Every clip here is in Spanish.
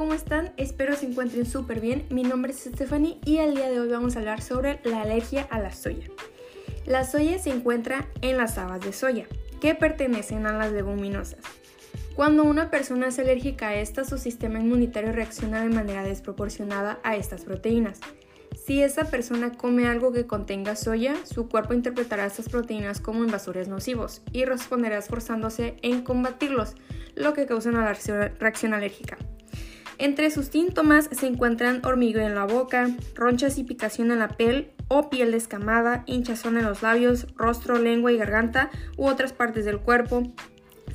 ¿cómo están? Espero se encuentren súper bien. Mi nombre es Stephanie y el día de hoy vamos a hablar sobre la alergia a la soya. La soya se encuentra en las habas de soya, que pertenecen a las leguminosas. Cuando una persona es alérgica a esta, su sistema inmunitario reacciona de manera desproporcionada a estas proteínas. Si esa persona come algo que contenga soya, su cuerpo interpretará estas proteínas como invasores nocivos y responderá esforzándose en combatirlos, lo que causa una reacción alérgica. Entre sus síntomas se encuentran hormigueo en la boca, ronchas y picación en la piel o piel descamada, hinchazón en los labios, rostro, lengua y garganta u otras partes del cuerpo,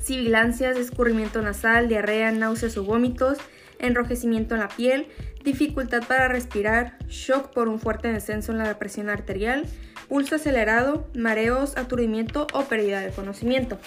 sibilancias, escurrimiento nasal, diarrea, náuseas o vómitos, enrojecimiento en la piel, dificultad para respirar, shock por un fuerte descenso en la presión arterial, pulso acelerado, mareos, aturdimiento o pérdida de conocimiento.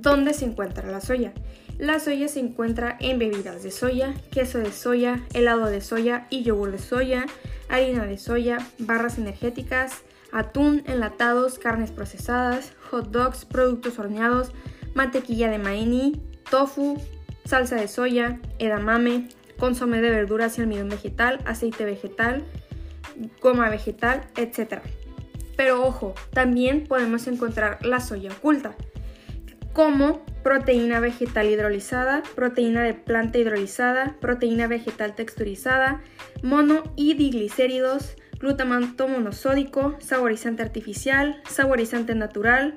¿Dónde se encuentra la soya? La soya se encuentra en bebidas de soya, queso de soya, helado de soya y yogur de soya, harina de soya, barras energéticas, atún, enlatados, carnes procesadas, hot dogs, productos horneados, mantequilla de maíz, tofu, salsa de soya, edamame, consomé de verduras y almidón vegetal, aceite vegetal, goma vegetal, etc. Pero ojo, también podemos encontrar la soya oculta, como proteína vegetal hidrolizada, proteína de planta hidrolizada, proteína vegetal texturizada, mono y diglicéridos, glutamato monosódico, saborizante artificial, saborizante natural,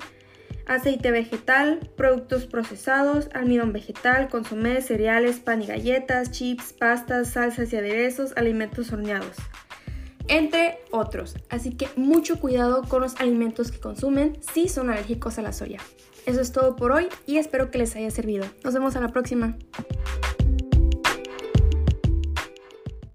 aceite vegetal, productos procesados, almidón vegetal, consomé, cereales, pan y galletas, chips, pastas, salsas y aderezos, alimentos horneados, entre otros. Así que mucho cuidado con los alimentos que consumen si son alérgicos a la soya. Eso es todo por hoy y espero que les haya servido. Nos vemos a la próxima.